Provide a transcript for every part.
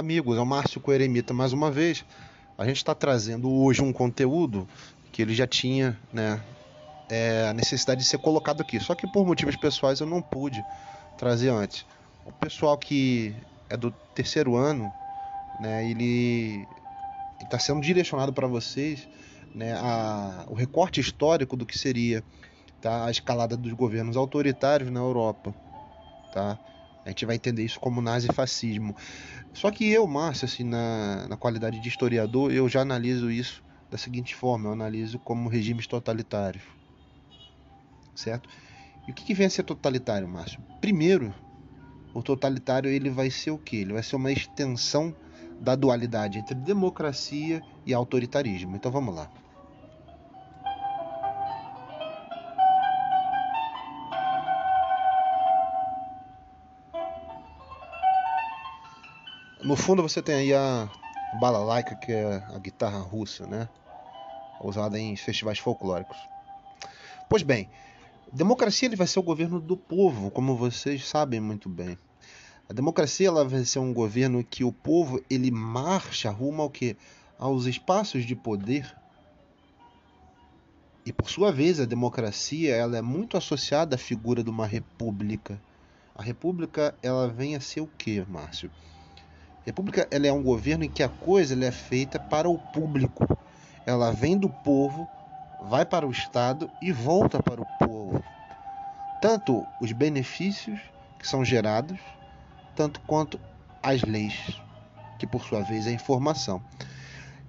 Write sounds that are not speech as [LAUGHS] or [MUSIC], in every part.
amigos, é o Márcio Coeremita mais uma vez. A gente está trazendo hoje um conteúdo que ele já tinha né, é, a necessidade de ser colocado aqui. Só que por motivos pessoais eu não pude trazer antes. O pessoal que é do terceiro ano, né, ele está sendo direcionado para vocês né, a, o recorte histórico do que seria tá, a escalada dos governos autoritários na Europa. Tá? A gente vai entender isso como nazifascismo. Só que eu, Márcio, assim, na, na qualidade de historiador, eu já analiso isso da seguinte forma: eu analiso como regimes totalitários. Certo? E o que, que vem a ser totalitário, Márcio? Primeiro, o totalitário ele vai ser o que? Ele vai ser uma extensão da dualidade entre democracia e autoritarismo. Então vamos lá. No fundo você tem aí a balalaika, que é a guitarra russa, né? Usada em festivais folclóricos. Pois bem, democracia ele vai ser o governo do povo, como vocês sabem muito bem. A democracia ela vai ser um governo que o povo ele marcha rumo ao que aos espaços de poder. E por sua vez, a democracia ela é muito associada à figura de uma república. A república ela vem a ser o que, Márcio? República ela é um governo em que a coisa ela é feita para o público. Ela vem do povo, vai para o Estado e volta para o povo. Tanto os benefícios que são gerados, tanto quanto as leis, que por sua vez é informação.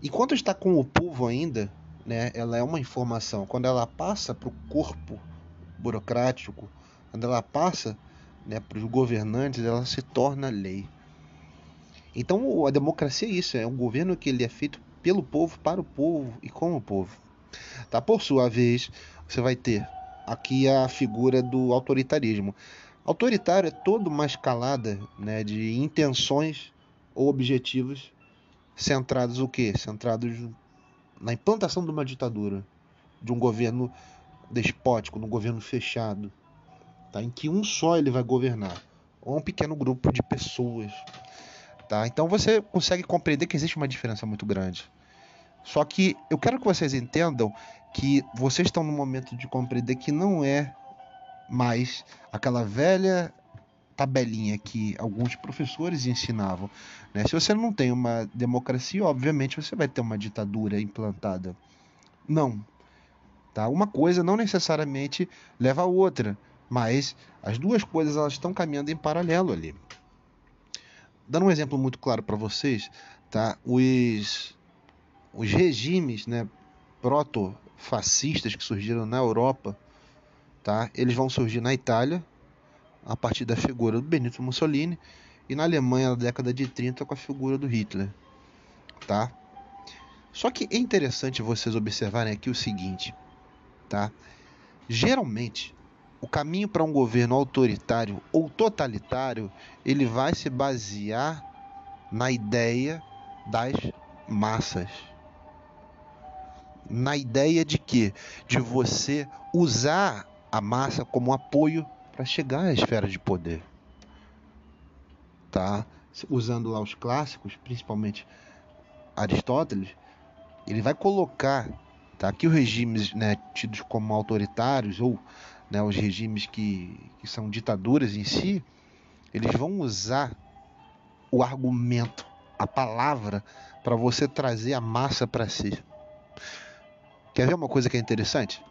Enquanto está com o povo ainda, né, ela é uma informação. Quando ela passa para o corpo burocrático, quando ela passa né, para os governantes, ela se torna lei. Então a democracia é isso, é um governo que ele é feito pelo povo, para o povo e com o povo. Tá? Por sua vez, você vai ter aqui a figura do autoritarismo. Autoritário é toda uma escalada né, de intenções ou objetivos centrados o quê? Centrados na implantação de uma ditadura, de um governo despótico, de um governo fechado, tá? em que um só ele vai governar, ou um pequeno grupo de pessoas. Tá? Então você consegue compreender que existe uma diferença muito grande. Só que eu quero que vocês entendam que vocês estão no momento de compreender que não é mais aquela velha tabelinha que alguns professores ensinavam. Né? Se você não tem uma democracia, obviamente você vai ter uma ditadura implantada. Não. Tá? Uma coisa não necessariamente leva a outra, mas as duas coisas elas estão caminhando em paralelo ali. Dando um exemplo muito claro para vocês, tá? Os, os regimes, né, proto-fascistas que surgiram na Europa, tá? Eles vão surgir na Itália a partir da figura do Benito Mussolini e na Alemanha na década de 30 com a figura do Hitler, tá? Só que é interessante vocês observarem aqui o seguinte, tá? Geralmente o caminho para um governo autoritário ou totalitário, ele vai se basear na ideia das massas. Na ideia de que de você usar a massa como apoio para chegar à esfera de poder. Tá? Usando lá os clássicos, principalmente Aristóteles, ele vai colocar tá, que os regimes né, tidos como autoritários ou né, os regimes que, que são ditaduras em si, eles vão usar o argumento, a palavra, para você trazer a massa para si. Quer ver uma coisa que é interessante?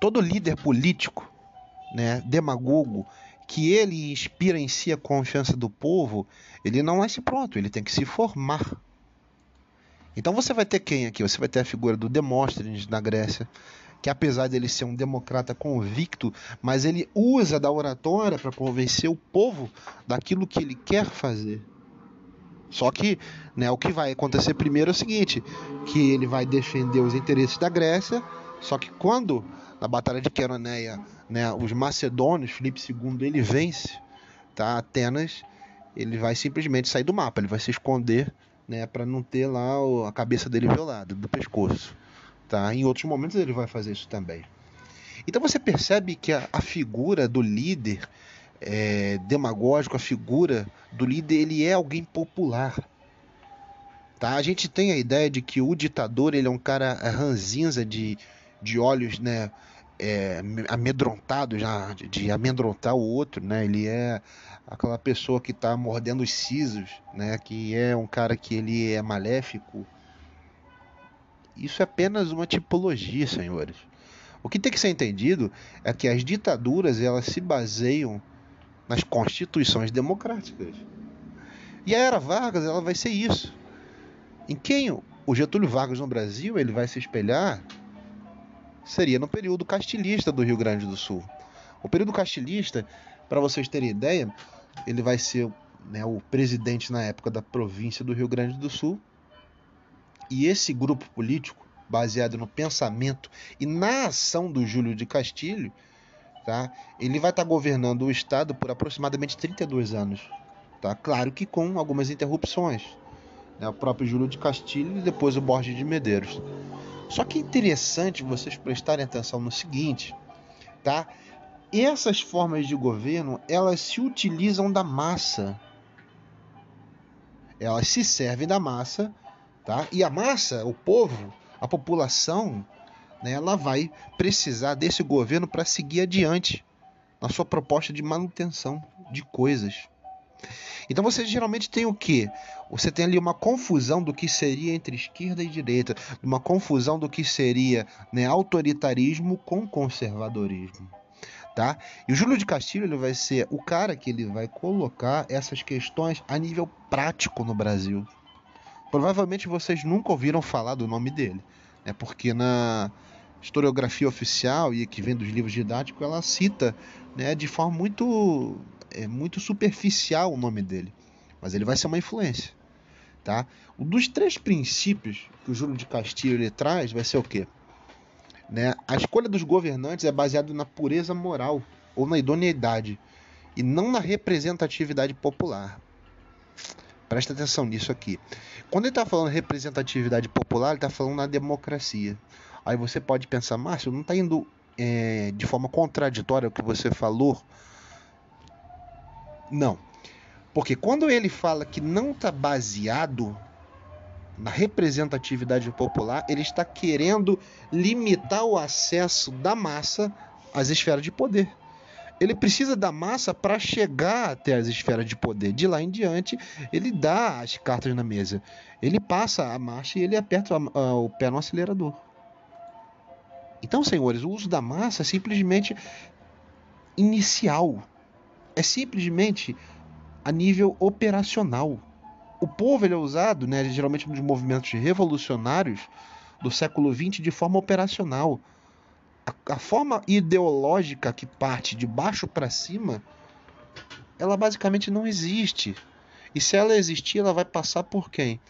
Todo líder político, né, demagogo, que ele inspira em si a confiança do povo, ele não nasce pronto, ele tem que se formar. Então você vai ter quem aqui? Você vai ter a figura do Demóstenes na Grécia, que apesar dele ser um democrata convicto, mas ele usa da oratória para convencer o povo daquilo que ele quer fazer. Só que né, o que vai acontecer primeiro é o seguinte, que ele vai defender os interesses da Grécia, só que quando na batalha de Queroneia, né, os macedônios, Filipe II, ele vence, tá? Atenas, ele vai simplesmente sair do mapa, ele vai se esconder, né, para não ter lá a cabeça dele violada do pescoço. Tá? Em outros momentos ele vai fazer isso também. Então você percebe que a, a figura do líder é, demagógico, a figura do líder, ele é alguém popular. Tá? A gente tem a ideia de que o ditador ele é um cara ranzinza de, de olhos né, é, amedrontado já, de, de amedrontar o outro. Né? Ele é aquela pessoa que está mordendo os sisos, né? que é um cara que ele é maléfico. Isso é apenas uma tipologia, senhores. O que tem que ser entendido é que as ditaduras elas se baseiam nas constituições democráticas. E a era Vargas ela vai ser isso. Em quem o Getúlio Vargas no Brasil ele vai se espelhar seria no período castilhista do Rio Grande do Sul. O período castilhista, para vocês terem ideia, ele vai ser né, o presidente na época da província do Rio Grande do Sul. E esse grupo político, baseado no pensamento e na ação do Júlio de Castilho, tá? Ele vai estar tá governando o estado por aproximadamente 32 anos, tá? Claro que com algumas interrupções, né? O próprio Júlio de Castilho e depois o Borges de Medeiros. Só que é interessante vocês prestarem atenção no seguinte, tá? Essas formas de governo, elas se utilizam da massa. Elas se servem da massa, tá? E a massa, o povo, a população, né, ela vai precisar desse governo para seguir adiante na sua proposta de manutenção de coisas. Então você geralmente tem o que? Você tem ali uma confusão do que seria entre esquerda e direita, uma confusão do que seria né, autoritarismo com conservadorismo. Tá? E o Júlio de Castilho ele vai ser o cara que ele vai colocar essas questões a nível prático no Brasil. Provavelmente vocês nunca ouviram falar do nome dele, né? porque na, historiografia oficial e que vem dos livros didáticos, ela cita né, de forma muito, é, muito superficial o nome dele. Mas ele vai ser uma influência. Tá? Um dos três princípios que o Júlio de Castilho ele traz vai ser o quê? Né? A escolha dos governantes é baseada na pureza moral ou na idoneidade e não na representatividade popular. Presta atenção nisso aqui. Quando ele está falando representatividade popular, ele está falando na democracia. Aí você pode pensar, Márcio, não está indo é, de forma contraditória o que você falou? Não. Porque quando ele fala que não está baseado na representatividade popular, ele está querendo limitar o acesso da massa às esferas de poder. Ele precisa da massa para chegar até as esferas de poder. De lá em diante, ele dá as cartas na mesa. Ele passa a marcha e ele aperta o pé no acelerador. Então, senhores, o uso da massa é simplesmente inicial. É simplesmente a nível operacional. O povo é usado, né, geralmente nos movimentos revolucionários do século XX, de forma operacional. A, a forma ideológica que parte de baixo para cima, ela basicamente não existe. E se ela existir, ela vai passar por quem?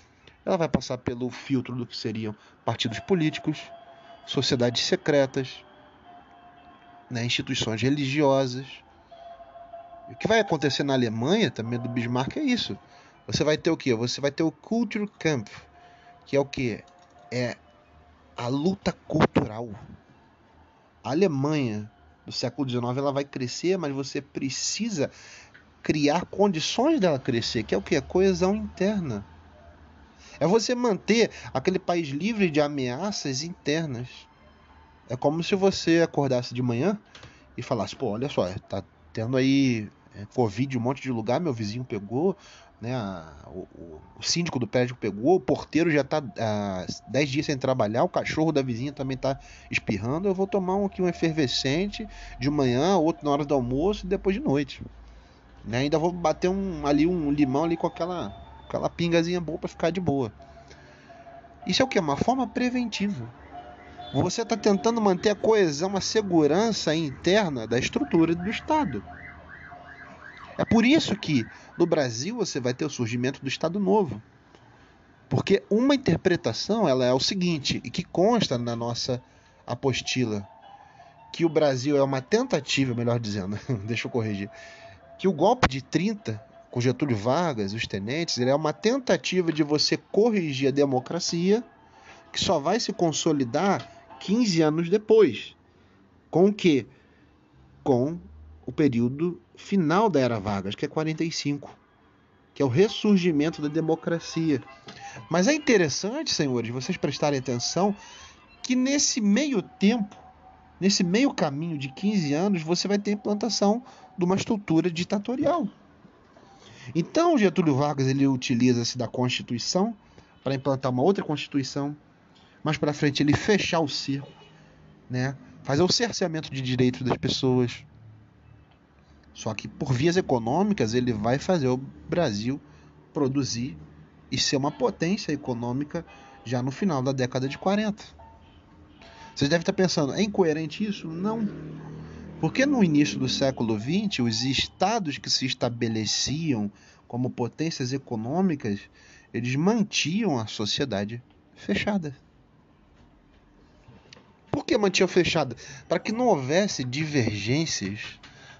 Ela vai passar pelo filtro do que seriam partidos políticos, sociedades secretas, né, instituições religiosas. O que vai acontecer na Alemanha, também do Bismarck, é isso. Você vai ter o que? Você vai ter o Kulturkampf, que é o que? É a luta cultural. Alemanha do século XIX ela vai crescer, mas você precisa criar condições dela crescer, que é o que? A coesão interna. É você manter aquele país livre de ameaças internas. É como se você acordasse de manhã e falasse: pô, olha só, tá tendo aí é, Covid um monte de lugar, meu vizinho pegou, né? A, o, o, síndico do prédio pegou, o porteiro já tá há 10 dias sem trabalhar, o cachorro da vizinha também tá espirrando. Eu vou tomar um aqui um efervescente de manhã, outro na hora do almoço e depois de noite. Né? Ainda vou bater um, ali um limão ali com aquela aquela pingazinha boa para ficar de boa. Isso é o que? Uma forma preventiva. Você está tentando manter a coesão, a segurança interna da estrutura do Estado. É por isso que no Brasil você vai ter o surgimento do Estado Novo. Porque uma interpretação ela é o seguinte, e que consta na nossa apostila, que o Brasil é uma tentativa, melhor dizendo, [LAUGHS] deixa eu corrigir, que o golpe de 30 com Getúlio Vargas, os tenentes, ele é uma tentativa de você corrigir a democracia que só vai se consolidar 15 anos depois. Com o quê? Com o período final da Era Vargas, que é 45, que é o ressurgimento da democracia. Mas é interessante, senhores, vocês prestarem atenção que nesse meio tempo, nesse meio caminho de 15 anos, você vai ter a implantação de uma estrutura ditatorial. Então, Getúlio Vargas ele utiliza-se da Constituição para implantar uma outra Constituição. Mais para frente ele fechar o circo, né? Fazer o cerceamento de direitos das pessoas. Só que por vias econômicas ele vai fazer o Brasil produzir e ser uma potência econômica já no final da década de 40. Vocês devem estar pensando, é incoerente isso? Não. Porque no início do século XX, os estados que se estabeleciam como potências econômicas, eles mantinham a sociedade fechada. Por que mantinham fechada? Para que não houvesse divergências,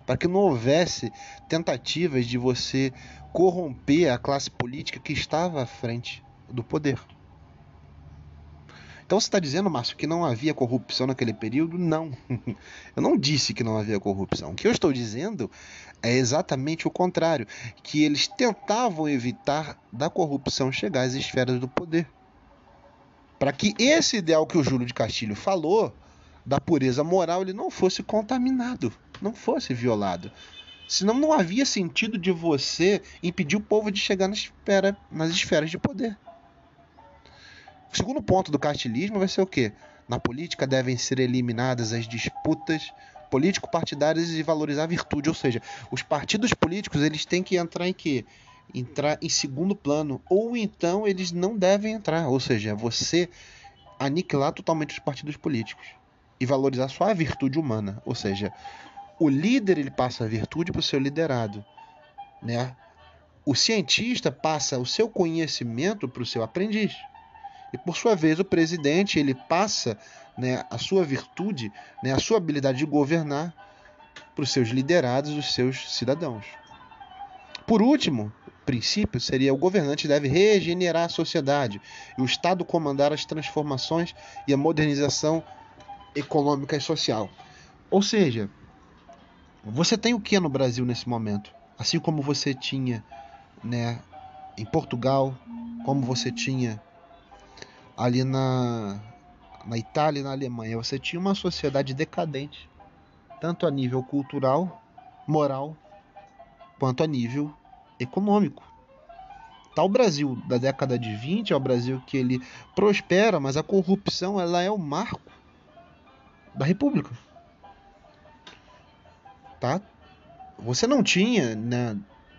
para que não houvesse tentativas de você corromper a classe política que estava à frente do poder. Então você está dizendo, Márcio, que não havia corrupção naquele período? Não. [LAUGHS] Eu não disse que não havia corrupção. O que eu estou dizendo é exatamente o contrário, que eles tentavam evitar da corrupção chegar às esferas do poder. Para que esse ideal que o Júlio de Castilho falou, da pureza moral, ele não fosse contaminado, não fosse violado. Senão não havia sentido de você impedir o povo de chegar na nas esferas de poder. O segundo ponto do castilismo vai ser o quê? Na política devem ser eliminadas as disputas político-partidárias e valorizar a virtude, ou seja, os partidos políticos eles têm que entrar em quê? Entrar em segundo plano, ou então eles não devem entrar, ou seja, você aniquilar totalmente os partidos políticos e valorizar só a virtude humana, ou seja, o líder ele passa a virtude para o seu liderado, né? O cientista passa o seu conhecimento para o seu aprendiz. E por sua vez, o presidente ele passa né, a sua virtude, né, a sua habilidade de governar para os seus liderados, os seus cidadãos. Por último, princípio seria o governante deve regenerar a sociedade e o Estado comandar as transformações e a modernização econômica e social. Ou seja, você tem o que no Brasil nesse momento? Assim como você tinha né, em Portugal, como você tinha ali na, na Itália e na Alemanha, você tinha uma sociedade decadente, tanto a nível cultural, moral, quanto a nível econômico. Tá o Brasil da década de 20 é o Brasil que ele prospera, mas a corrupção ela é o marco da República. Tá? Você não tinha, né,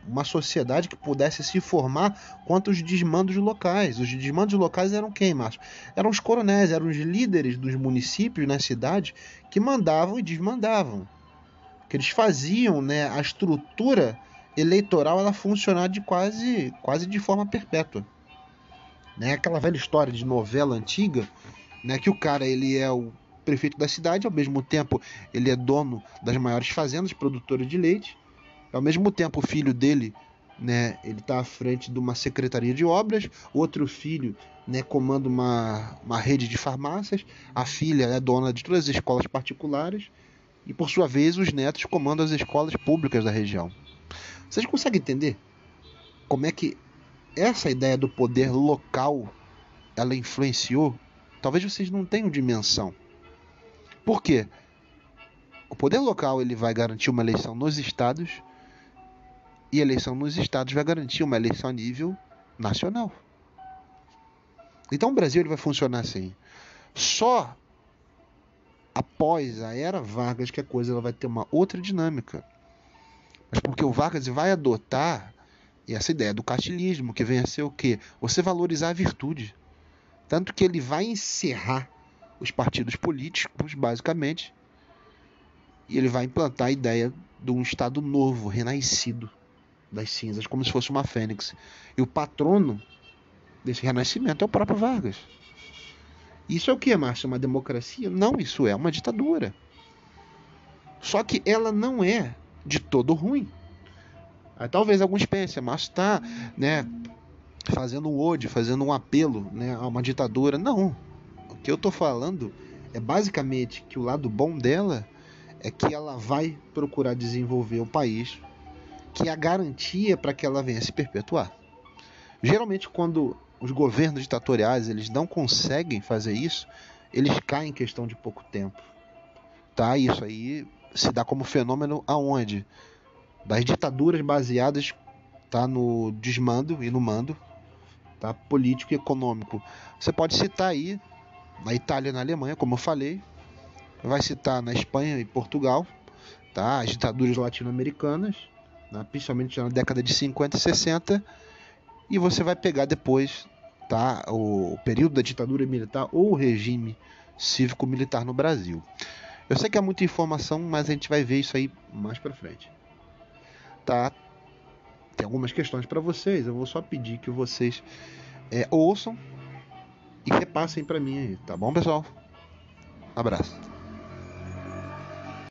uma sociedade que pudesse se formar quanto os desmandos locais. Os desmandos locais eram quem, Márcio? Eram os coronéis, eram os líderes dos municípios na cidade que mandavam e desmandavam. Que eles faziam né, a estrutura eleitoral ela funcionar de quase, quase de forma perpétua. Né? Aquela velha história de novela antiga, né, que o cara ele é o prefeito da cidade, ao mesmo tempo ele é dono das maiores fazendas produtoras de leite, ao mesmo tempo, o filho dele, né, ele está à frente de uma secretaria de obras, outro filho, né, comanda uma, uma rede de farmácias, a filha é dona de todas as escolas particulares e, por sua vez, os netos comandam as escolas públicas da região. Vocês conseguem entender como é que essa ideia do poder local ela influenciou? Talvez vocês não tenham dimensão. Por quê? O poder local ele vai garantir uma eleição nos estados e eleição nos estados vai garantir uma eleição a nível nacional. Então o Brasil ele vai funcionar assim. Só após a era Vargas que a coisa ela vai ter uma outra dinâmica. Mas porque o Vargas vai adotar essa ideia do castilismo, que vem a ser o quê? Você valorizar a virtude. Tanto que ele vai encerrar os partidos políticos, basicamente, e ele vai implantar a ideia de um Estado novo, renascido das cinzas, como se fosse uma fênix. E o patrono desse renascimento é o próprio Vargas. Isso é o que, Márcio? Uma democracia? Não, isso é uma ditadura. Só que ela não é de todo ruim. Aí, talvez alguns pensem, Márcio está né, fazendo um ode, fazendo um apelo né, a uma ditadura. Não. Que eu estou falando é basicamente que o lado bom dela é que ela vai procurar desenvolver o país, que é a garantia para que ela venha se perpetuar. Geralmente, quando os governos ditatoriais eles não conseguem fazer isso, eles caem em questão de pouco tempo. Tá? Isso aí se dá como fenômeno aonde? Das ditaduras baseadas tá, no desmando e no mando tá, político e econômico. Você pode citar aí na Itália e na Alemanha, como eu falei, vai citar na Espanha e Portugal, tá, as ditaduras latino-americanas, né, principalmente na década de 50 e 60, e você vai pegar depois tá, o período da ditadura militar ou o regime cívico-militar no Brasil. Eu sei que é muita informação, mas a gente vai ver isso aí mais para frente. Tá? Tem algumas questões para vocês, eu vou só pedir que vocês é, ouçam e repassem para mim aí, tá bom, pessoal? Abraço.